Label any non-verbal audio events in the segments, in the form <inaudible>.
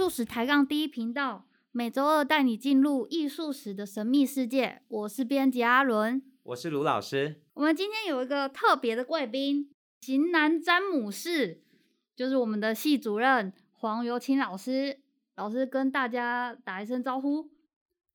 术史抬杠第一频道，每周二带你进入艺术史的神秘世界。我是编辑阿伦，我是卢老师。我们今天有一个特别的贵宾，型男詹姆士，就是我们的系主任黄尤清老师。老师跟大家打一声招呼。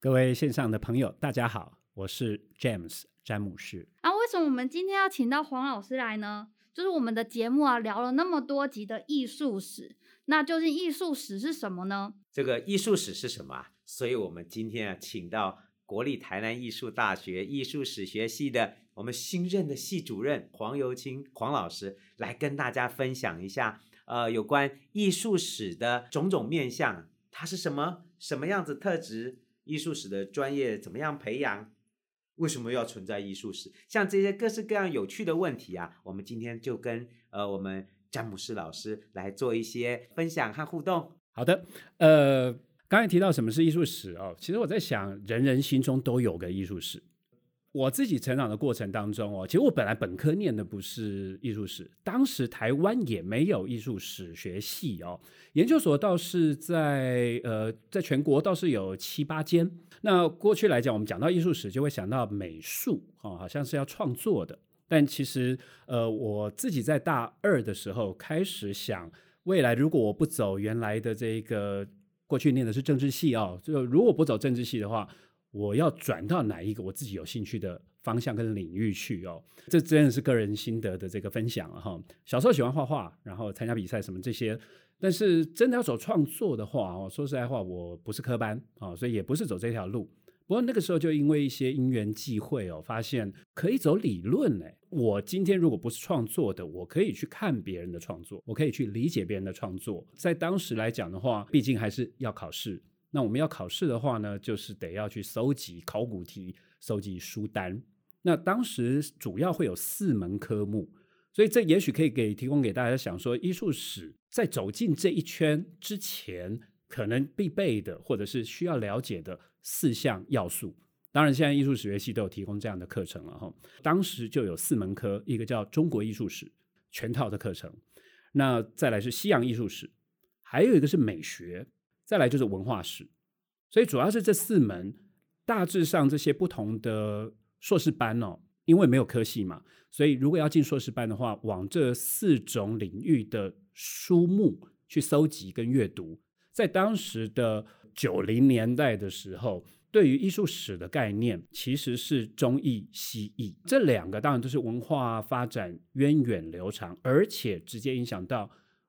各位线上的朋友，大家好，我是 James 詹姆士。啊，为什么我们今天要请到黄老师来呢？就是我们的节目啊，聊了那么多集的艺术史，那究竟艺术史是什么呢？这个艺术史是什么啊？所以我们今天啊，请到国立台南艺术大学艺术史学系的我们新任的系主任黄尤清黄老师来跟大家分享一下，呃，有关艺术史的种种面向，它是什么，什么样子特质？艺术史的专业怎么样培养？为什么要存在艺术史？像这些各式各样有趣的问题啊，我们今天就跟呃我们詹姆斯老师来做一些分享和互动。好的，呃，刚才提到什么是艺术史哦，其实我在想，人人心中都有个艺术史。我自己成长的过程当中哦，其实我本来本科念的不是艺术史，当时台湾也没有艺术史学系哦，研究所倒是在呃，在全国倒是有七八间。那过去来讲，我们讲到艺术史就会想到美术哦，好像是要创作的。但其实呃，我自己在大二的时候开始想，未来如果我不走原来的这个过去念的是政治系哦，就如果不走政治系的话。我要转到哪一个我自己有兴趣的方向跟领域去哦？这真的是个人心得的这个分享了哈。小时候喜欢画画，然后参加比赛什么这些，但是真的要走创作的话哦，说实在话，我不是科班啊，所以也不是走这条路。不过那个时候就因为一些因缘际会哦，发现可以走理论呢。我今天如果不是创作的，我可以去看别人的创作，我可以去理解别人的创作。在当时来讲的话，毕竟还是要考试。那我们要考试的话呢，就是得要去搜集考古题、搜集书单。那当时主要会有四门科目，所以这也许可以给提供给大家想说，艺术史在走进这一圈之前，可能必备的或者是需要了解的四项要素。当然，现在艺术史学系都有提供这样的课程了哈。当时就有四门科，一个叫中国艺术史全套的课程，那再来是西洋艺术史，还有一个是美学。再来就是文化史，所以主要是这四门，大致上这些不同的硕士班哦，因为没有科系嘛，所以如果要进硕士班的话，往这四种领域的书目去搜集跟阅读，在当时的九零年代的时候，对于艺术史的概念其实是中译西译，这两个当然都是文化发展源远流长，而且直接影响到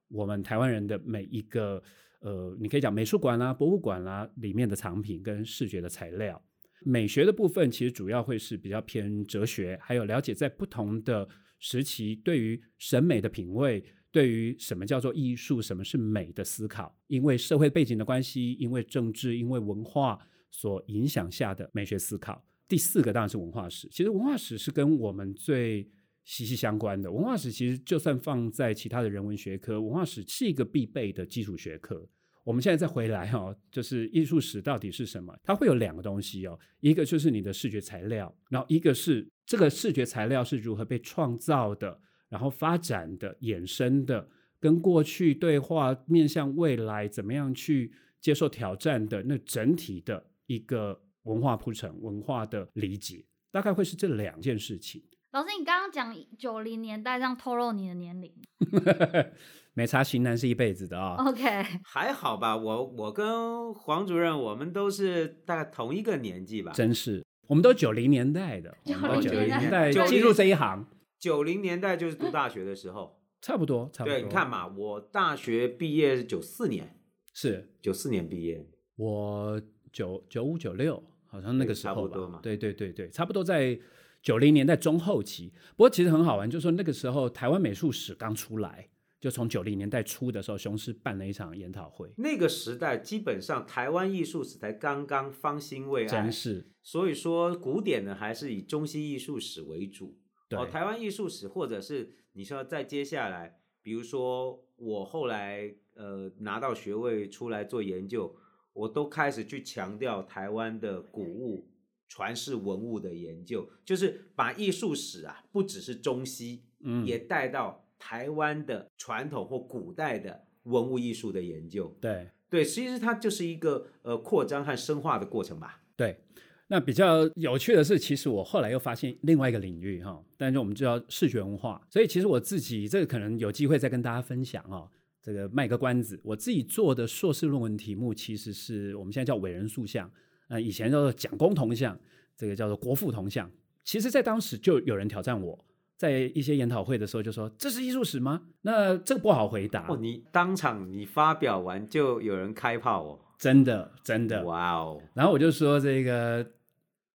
我们台湾人的每一个。呃，你可以讲美术馆啦、博物馆啦里面的藏品跟视觉的材料，美学的部分其实主要会是比较偏哲学，还有了解在不同的时期对于审美的品味，对于什么叫做艺术、什么是美的思考，因为社会背景的关系，因为政治、因为文化所影响下的美学思考。第四个当然是文化史，其实文化史是跟我们最息息相关的。文化史其实就算放在其他的人文学科，文化史是一个必备的基础学科。我们现在再回来哈，就是艺术史到底是什么？它会有两个东西哦，一个就是你的视觉材料，然后一个是这个视觉材料是如何被创造的，然后发展的、衍生的，跟过去对话、面向未来，怎么样去接受挑战的那整体的一个文化铺陈、文化的理解，大概会是这两件事情。老师，你刚刚讲九零年代，这样透露你的年龄？<laughs> 没差，型男是一辈子的啊、哦。OK，<laughs> 还好吧。我我跟黄主任，我们都是大概同一个年纪吧。真是，我们都九零年代的，九零年代进入这一行。九零年代就是读大学的时候，<laughs> 差不多，差不多。对，你看嘛，我大学毕业是九四年，是九四年毕业。我九九五九六，好像那个时候吧。差不多嘛。对对对对，差不多在。九零年代中后期，不过其实很好玩，就是说那个时候台湾美术史刚出来，就从九零年代初的时候，雄狮办了一场研讨会。那个时代基本上台湾艺术史才刚刚方兴未艾，真是。所以说古典呢还是以中西艺术史为主。对，哦，台湾艺术史或者是你说再接下来，比如说我后来呃拿到学位出来做研究，我都开始去强调台湾的古物。传世文物的研究，就是把艺术史啊，不只是中西，嗯，也带到台湾的传统或古代的文物艺术的研究。对，对，其实它就是一个呃扩张和深化的过程吧。对，那比较有趣的是，其实我后来又发现另外一个领域哈，但是我们就叫视觉文化。所以其实我自己这个可能有机会再跟大家分享哈，这个卖个关子，我自己做的硕士论文题目其实是我们现在叫伟人塑像，呃，以前叫做蒋公铜像，这个叫做国父铜像。其实，在当时就有人挑战我。在一些研讨会的时候，就说这是艺术史吗？那这个不好回答。哦，你当场你发表完就有人开炮哦，真的真的，哇哦！然后我就说这个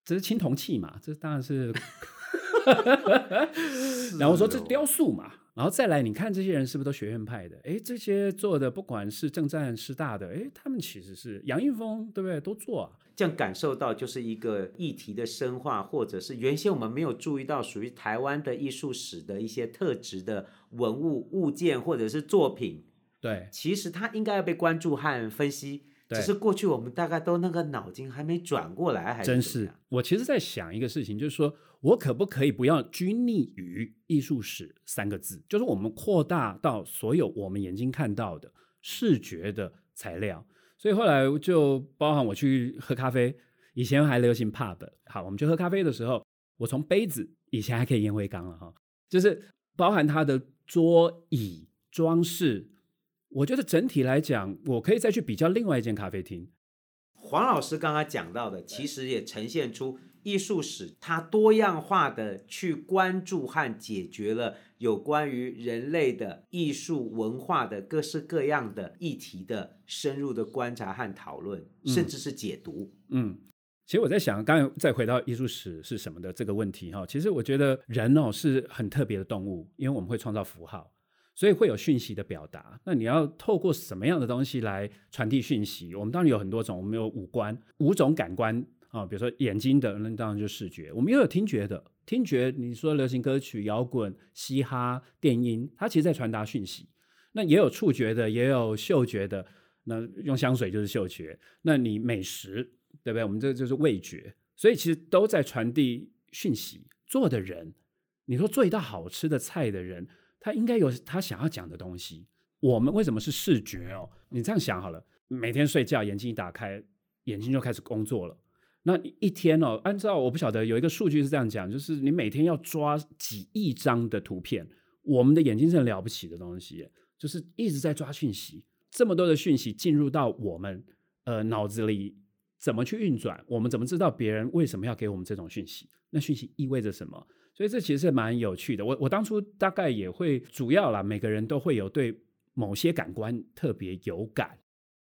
这是青铜器嘛，这当然是。<laughs> 然后我说这是雕塑嘛，然后再来你看这些人是不是都学院派的？哎，这些做的不管是政战师大的，哎，他们其实是杨英风，对不对？都做啊。这样感受到就是一个议题的深化，或者是原先我们没有注意到属于台湾的艺术史的一些特质的文物物件或者是作品，对，其实它应该要被关注和分析，对只是过去我们大概都那个脑筋还没转过来，还是真是。我其实在想一个事情，就是说我可不可以不要拘泥于艺术史三个字，就是我们扩大到所有我们眼睛看到的视觉的材料。所以后来就包含我去喝咖啡，以前还流行 pub。好，我们去喝咖啡的时候，我从杯子以前还可以烟灰缸了哈，就是包含它的桌椅装饰。我觉得整体来讲，我可以再去比较另外一间咖啡厅。黄老师刚刚讲到的，其实也呈现出。艺术史，它多样化的去关注和解决了有关于人类的艺术文化的各式各样的议题的深入的观察和讨论，甚至是解读。嗯，嗯，其实我在想，刚才再回到艺术史是什么的这个问题哈，其实我觉得人哦是很特别的动物，因为我们会创造符号，所以会有讯息的表达。那你要透过什么样的东西来传递讯息？我们当然有很多种，我们有五官，五种感官。啊，比如说眼睛的，那当然就视觉。我们又有听觉的，听觉你说流行歌曲、摇滚、嘻哈、电音，它其实在传达讯息。那也有触觉的，也有嗅觉的。那用香水就是嗅觉。那你美食，对不对？我们这就是味觉。所以其实都在传递讯息。做的人，你说做一道好吃的菜的人，他应该有他想要讲的东西。我们为什么是视觉哦？你这样想好了，每天睡觉眼睛一打开，眼睛就开始工作了。那一天哦，按照我不晓得有一个数据是这样讲，就是你每天要抓几亿张的图片。我们的眼睛是很了不起的东西，就是一直在抓讯息，这么多的讯息进入到我们呃脑子里，怎么去运转？我们怎么知道别人为什么要给我们这种讯息？那讯息意味着什么？所以这其实是蛮有趣的。我我当初大概也会主要啦，每个人都会有对某些感官特别有感，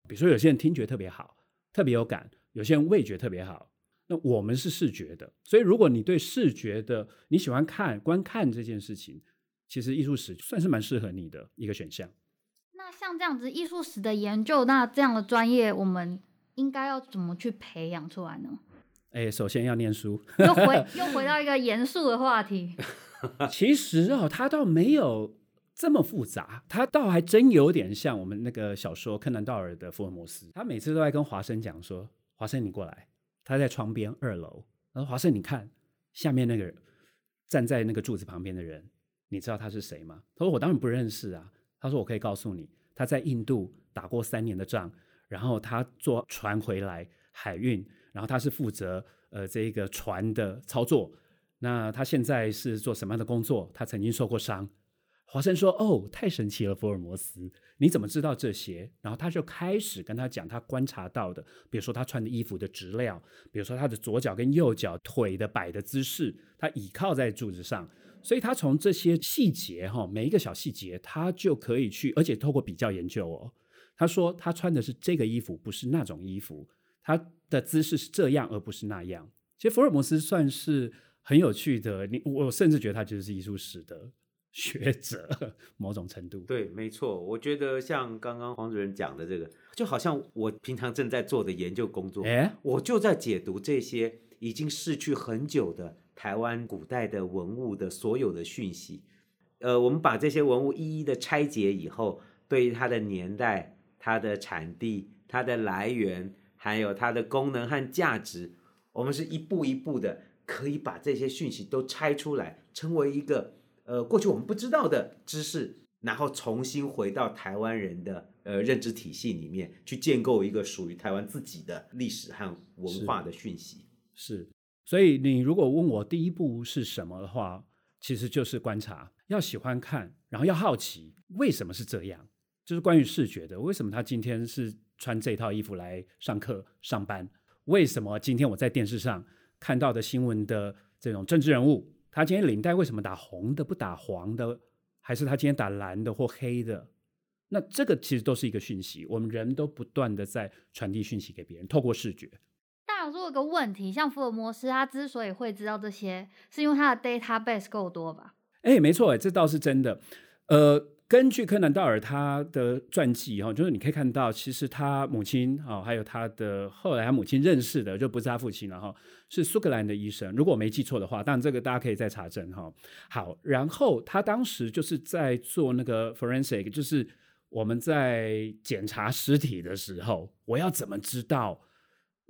比如说有些人听觉特别好，特别有感。有些人味觉特别好，那我们是视觉的，所以如果你对视觉的你喜欢看观看这件事情，其实艺术史算是蛮适合你的一个选项。那像这样子艺术史的研究，那这样的专业，我们应该要怎么去培养出来呢？哎，首先要念书。又回 <laughs> 又回到一个严肃的话题。其实哦，它倒没有这么复杂，它倒还真有点像我们那个小说柯南道尔的福尔摩斯，他每次都在跟华生讲说。华生，你过来。他在窗边二楼。他说：“华生，你看下面那个站在那个柱子旁边的人，你知道他是谁吗？”他说：“我当然不认识啊。”他说：“我可以告诉你，他在印度打过三年的仗，然后他坐船回来海运，然后他是负责呃这个船的操作。那他现在是做什么样的工作？他曾经受过伤。”华生说：“哦，太神奇了，福尔摩斯。”你怎么知道这些？然后他就开始跟他讲他观察到的，比如说他穿的衣服的质料，比如说他的左脚跟右脚腿的摆的姿势，他倚靠在柱子上，所以他从这些细节哈，每一个小细节，他就可以去，而且透过比较研究哦，他说他穿的是这个衣服，不是那种衣服，他的姿势是这样，而不是那样。其实福尔摩斯算是很有趣的，你我甚至觉得他就是艺术史的。学者某种程度对，没错。我觉得像刚刚黄主任讲的这个，就好像我平常正在做的研究工作，哎我就在解读这些已经逝去很久的台湾古代的文物的所有的讯息。呃，我们把这些文物一一的拆解以后，对于它的年代、它的产地、它的来源，还有它的功能和价值，我们是一步一步的可以把这些讯息都拆出来，成为一个。呃，过去我们不知道的知识，然后重新回到台湾人的呃认知体系里面去建构一个属于台湾自己的历史和文化的讯息。是，是，所以你如果问我第一步是什么的话，其实就是观察，要喜欢看，然后要好奇为什么是这样，就是关于视觉的，为什么他今天是穿这套衣服来上课上班？为什么今天我在电视上看到的新闻的这种政治人物，他今天领带为什么打红的不打黄的，还是他今天打蓝的或黑的？那这个其实都是一个讯息，我们人都不断的在传递讯息给别人，透过视觉。但我有个问题，像福尔摩斯，他之所以会知道这些，是因为他的 database 够多吧？哎，没错，哎，这倒是真的。呃。根据柯南道尔他的传记哈，就是你可以看到，其实他母亲啊，还有他的后来他母亲认识的就不是他父亲了哈，是苏格兰的医生。如果我没记错的话，当然这个大家可以再查证哈。好，然后他当时就是在做那个 forensic，就是我们在检查尸体的时候，我要怎么知道？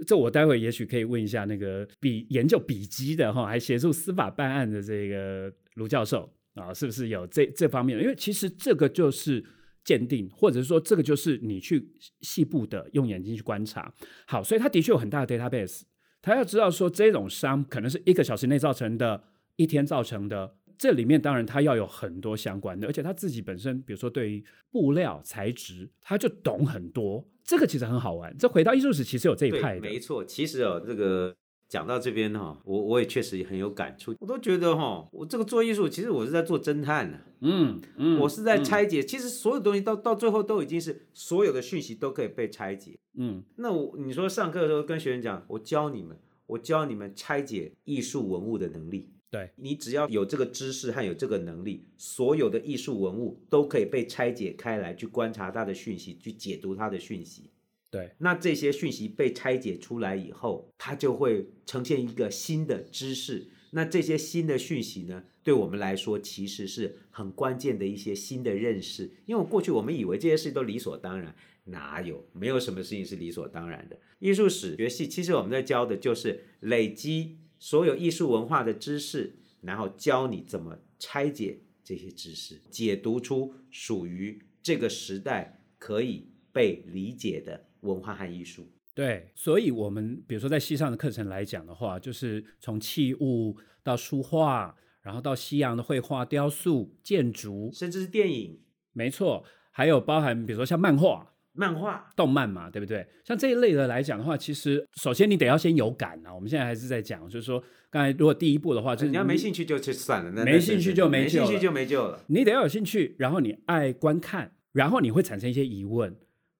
这我待会也许可以问一下那个笔研究笔迹的哈，还协助司法办案的这个卢教授。啊，是不是有这这方面？因为其实这个就是鉴定，或者是说这个就是你去细部的用眼睛去观察。好，所以他的确有很大的 database，他要知道说这种伤可能是一个小时内造成的，一天造成的。这里面当然他要有很多相关的，而且他自己本身，比如说对于布料材质，他就懂很多。这个其实很好玩。这回到艺术史，其实有这一派的，没错。其实哦，这个。讲到这边哈，我我也确实也很有感触。我都觉得哈，我这个做艺术，其实我是在做侦探呢。嗯嗯，我是在拆解。嗯、其实所有东西到到最后都已经是所有的讯息都可以被拆解。嗯，那我你说上课的时候跟学生讲，我教你们，我教你们拆解艺术文物的能力。对，你只要有这个知识和有这个能力，所有的艺术文物都可以被拆解开来，去观察它的讯息，去解读它的讯息。对，那这些讯息被拆解出来以后，它就会呈现一个新的知识。那这些新的讯息呢，对我们来说其实是很关键的一些新的认识。因为过去我们以为这些事情都理所当然，哪有？没有什么事情是理所当然的。艺术史学系其实我们在教的就是累积所有艺术文化的知识，然后教你怎么拆解这些知识，解读出属于这个时代可以被理解的。文化和艺术，对，所以，我们比如说在西上的课程来讲的话，就是从器物到书画，然后到西洋的绘画、雕塑、建筑，甚至是电影，没错，还有包含比如说像漫画、漫画、动漫嘛，对不对？像这一类的来讲的话，其实首先你得要先有感啊。我们现在还是在讲，就是说，刚才如果第一步的话，就是你要没兴趣就去算了，那没兴趣就没兴趣就没救了。你得要有兴趣，然后你爱观看，然后你会产生一些疑问。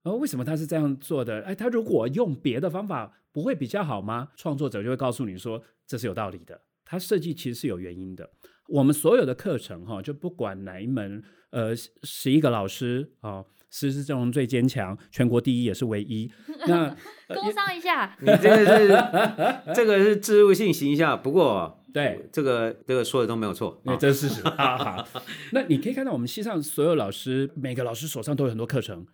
哦，为什么他是这样做的？哎，他如果用别的方法，不会比较好吗？创作者就会告诉你说，这是有道理的。他设计其实是有原因的。我们所有的课程哈，就不管哪一门，呃，十一个老师啊，师资阵容最坚强，全国第一也是唯一。<laughs> 那工商一下，<laughs> 你这个是 <laughs> 这个是置入性形象。不过对这个这个说的都没有错，那这是事实。好好，那你可以看到我们系上所有老师，每个老师手上都有很多课程。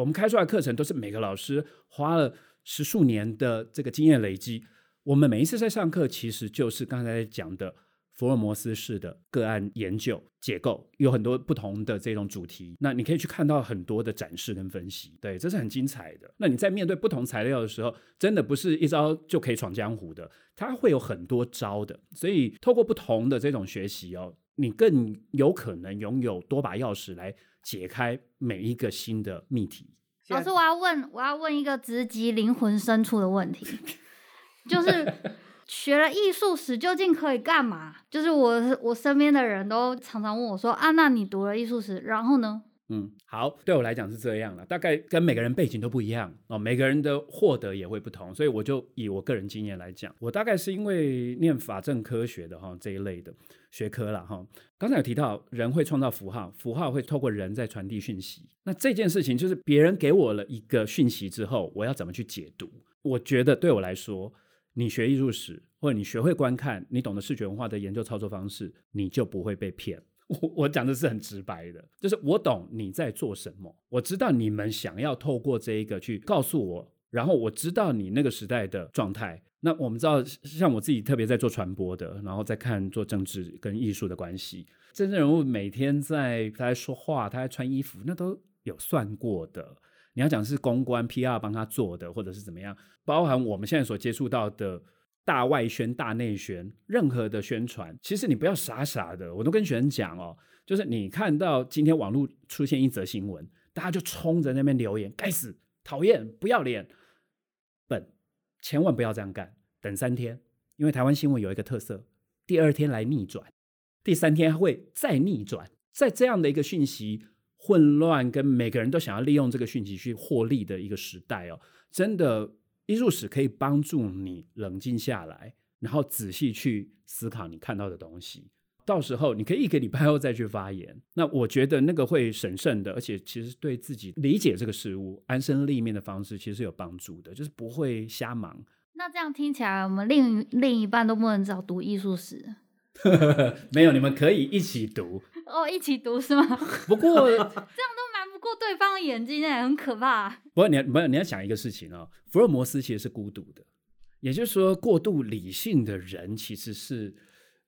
我们开出来课程都是每个老师花了十数年的这个经验累积。我们每一次在上课，其实就是刚才讲的福尔摩斯式的个案研究结构，有很多不同的这种主题。那你可以去看到很多的展示跟分析，对，这是很精彩的。那你在面对不同材料的时候，真的不是一招就可以闯江湖的，它会有很多招的。所以透过不同的这种学习哦，你更有可能拥有多把钥匙来。解开每一个新的命题。老师，我要问，我要问一个直击灵魂深处的问题，就是 <laughs> 学了艺术史究竟可以干嘛？就是我我身边的人都常常问我说啊，那你读了艺术史，然后呢？嗯，好，对我来讲是这样了，大概跟每个人背景都不一样哦，每个人的获得也会不同，所以我就以我个人经验来讲，我大概是因为念法政科学的哈这一类的学科了哈。刚才有提到人会创造符号，符号会透过人在传递讯息，那这件事情就是别人给我了一个讯息之后，我要怎么去解读？我觉得对我来说，你学艺术史或者你学会观看，你懂得视觉文化的研究操作方式，你就不会被骗。我我讲的是很直白的，就是我懂你在做什么，我知道你们想要透过这一个去告诉我，然后我知道你那个时代的状态。那我们知道，像我自己特别在做传播的，然后在看做政治跟艺术的关系，政治人物每天在他在说话，他在穿衣服，那都有算过的。你要讲是公关 PR 帮他做的，或者是怎么样，包含我们现在所接触到的大外宣、大内宣，任何的宣传，其实你不要傻傻的，我都跟学生讲哦，就是你看到今天网络出现一则新闻，大家就冲着那边留言，该死，讨厌，不要脸，笨，千万不要这样干，等三天，因为台湾新闻有一个特色，第二天来逆转，第三天会再逆转，在这样的一个讯息。混乱跟每个人都想要利用这个讯息去获利的一个时代哦，真的艺术史可以帮助你冷静下来，然后仔细去思考你看到的东西。到时候你可以一个礼拜后再去发言，那我觉得那个会审慎的，而且其实对自己理解这个事物、安身立命的方式其实是有帮助的，就是不会瞎忙。那这样听起来，我们另另一半都不能找读艺术史？<laughs> 没有，你们可以一起读。哦，一起读是吗？不过这样都过对方的眼睛，那很可怕。不过你要不要你要想一个事情哦，福尔摩斯其实是孤独的，也就是说，过度理性的人其实是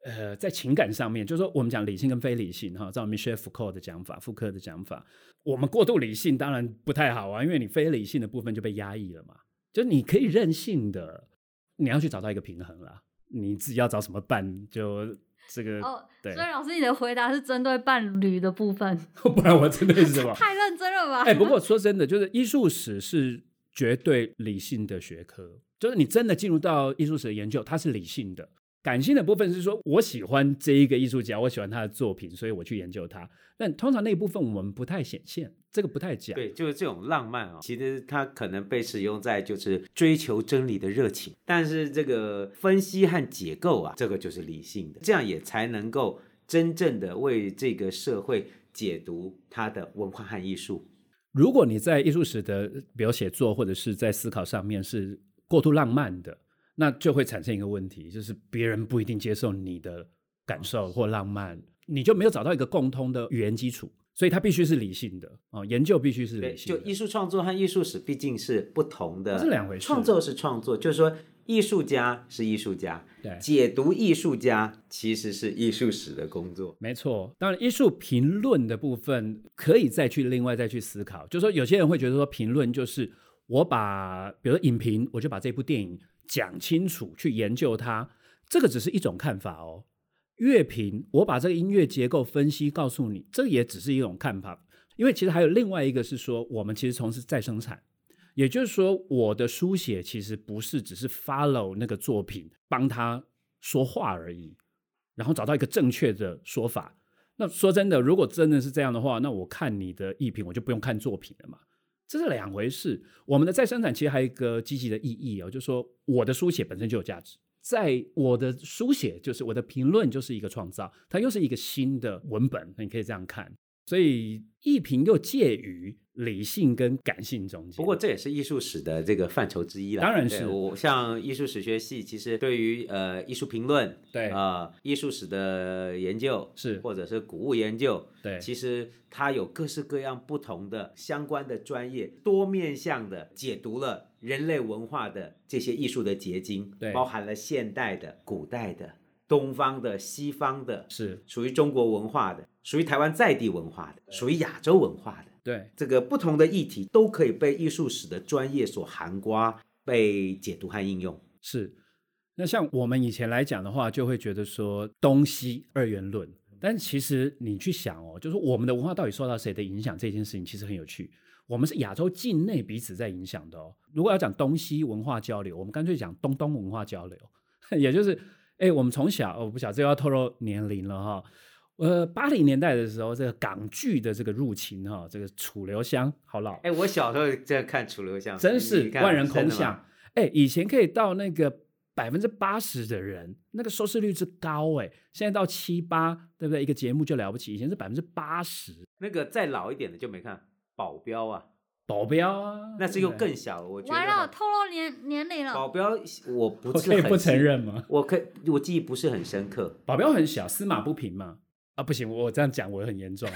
呃，在情感上面，就是说我们讲理性跟非理性哈，照 Michel Foucault 的讲法，福克的讲法，我们过度理性当然不太好啊，因为你非理性的部分就被压抑了嘛。就你可以任性的，你要去找到一个平衡啦，你自己要找什么伴就。这个哦，对，所以老师，你的回答是针对伴侣的部分，<laughs> 不然我针对是什么？<laughs> 太认真了吧？哎，不过说真的，就是艺术史是绝对理性的学科，就是你真的进入到艺术史的研究，它是理性的。感性的部分是说，我喜欢这一个艺术家，我喜欢他的作品，所以我去研究他。但通常那一部分我们不太显现，这个不太讲。对，就是这种浪漫啊，其实它可能被使用在就是追求真理的热情，但是这个分析和解构啊，这个就是理性的，这样也才能够真正的为这个社会解读它的文化和艺术。如果你在艺术史的，比如写作或者是在思考上面是过度浪漫的。那就会产生一个问题，就是别人不一定接受你的感受或浪漫，你就没有找到一个共通的语言基础，所以它必须是理性的哦，研究必须是理性的。就艺术创作和艺术史毕竟是不同的，是两回事。创作是创作，就是说艺术家是艺术家，对，解读艺术家其实是艺术史的工作。没错，当然艺术评论的部分可以再去另外再去思考，就是说有些人会觉得说评论就是我把，比如说影评，我就把这部电影。讲清楚，去研究它，这个只是一种看法哦。乐评，我把这个音乐结构分析告诉你，这也只是一种看法。因为其实还有另外一个是说，我们其实从事再生产，也就是说，我的书写其实不是只是 follow 那个作品，帮他说话而已，然后找到一个正确的说法。那说真的，如果真的是这样的话，那我看你的艺评，我就不用看作品了嘛。这是两回事。我们的再生产其实还有一个积极的意义哦，就是说我的书写本身就有价值，在我的书写就是我的评论就是一个创造，它又是一个新的文本，你可以这样看。所以艺评又介于理性跟感性中间，不过这也是艺术史的这个范畴之一了。当然是，我像艺术史学系，其实对于呃艺术评论，对啊、呃、艺术史的研究是，或者是古物研究，对，其实它有各式各样不同的相关的专业，多面向的解读了人类文化的这些艺术的结晶，对，包含了现代的、古代的。东方的、西方的，是属于中国文化的，属于台湾在地文化的，属于亚洲文化的。对，这个不同的议题都可以被艺术史的专业所涵括、被解读和应用。是，那像我们以前来讲的话，就会觉得说东西二元论，但其实你去想哦，就是我们的文化到底受到谁的影响，这件事情其实很有趣。我们是亚洲境内彼此在影响的哦。如果要讲东西文化交流，我们干脆讲东东文化交流，<laughs> 也就是。哎，我们从小，我不晓得这要透露年龄了哈。呃，八零年代的时候，这个港剧的这个入侵哈，这个楚留香好老。哎，我小时候在看楚留香，真是万人空巷。哎，以前可以到那个百分之八十的人，那个收视率之高哎，现在到七八，对不对？一个节目就了不起，以前是百分之八十。那个再老一点的就没看保镖啊。保镖啊，那是又更小了。我觉得完了，透露年年龄了。保镖，我不是很我可以不承认吗？我可以，我记忆不是很深刻。保镖很小，司马不平嘛。啊，不行，我这样讲我很严重。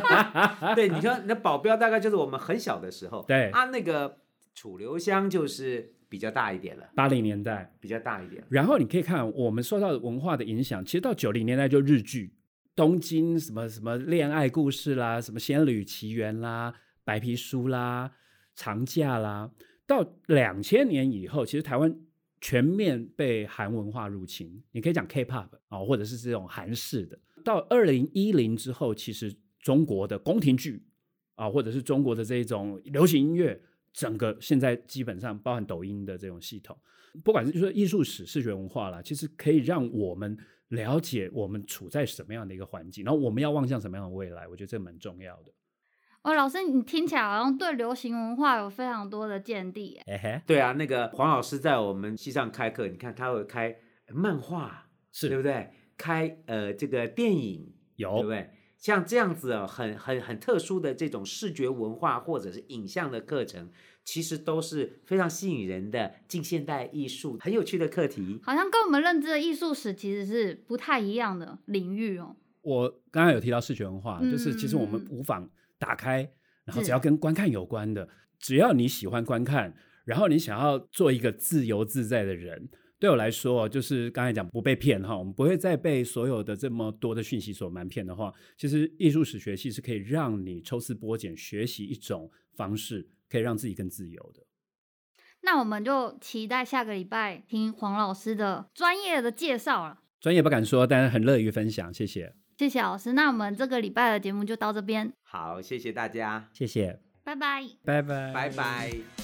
<laughs> 对，你说你的保镖大概就是我们很小的时候。对啊，那个楚留香就是比较大一点了，八零年代比较大一点。然后你可以看我们受到文化的影响，其实到九零年代就日剧，东京什么什么恋爱故事啦，什么仙履奇缘啦。白皮书啦，长假啦。到两千年以后，其实台湾全面被韩文化入侵，你可以讲 K-pop 啊，或者是这种韩式的。到二零一零之后，其实中国的宫廷剧啊，或者是中国的这种流行音乐，整个现在基本上包含抖音的这种系统，不管是说艺术史、视觉文化啦，其实可以让我们了解我们处在什么样的一个环境，然后我们要望向什么样的未来，我觉得这蛮重要的。哦，老师，你听起来好像对流行文化有非常多的见地。哎嘿，对啊，那个黄老师在我们系上开课，你看他会开漫画，是对不对？开呃这个电影有，对不对？像这样子哦，很很很特殊的这种视觉文化或者是影像的课程，其实都是非常吸引人的近现代艺术很有趣的课题。好像跟我们认知的艺术史其实是不太一样的领域哦。我刚刚有提到视觉文化，嗯、就是其实我们无妨。打开，然后只要跟观看有关的，只要你喜欢观看，然后你想要做一个自由自在的人，对我来说，就是刚才讲不被骗哈，我们不会再被所有的这么多的讯息所瞒骗的话，其实艺术史学系是可以让你抽丝剥茧学习一种方式，可以让自己更自由的。那我们就期待下个礼拜听黄老师的专业的介绍了。专业不敢说，但是很乐于分享，谢谢。谢谢老师，那我们这个礼拜的节目就到这边。好，谢谢大家，谢谢，拜拜，拜拜，拜拜。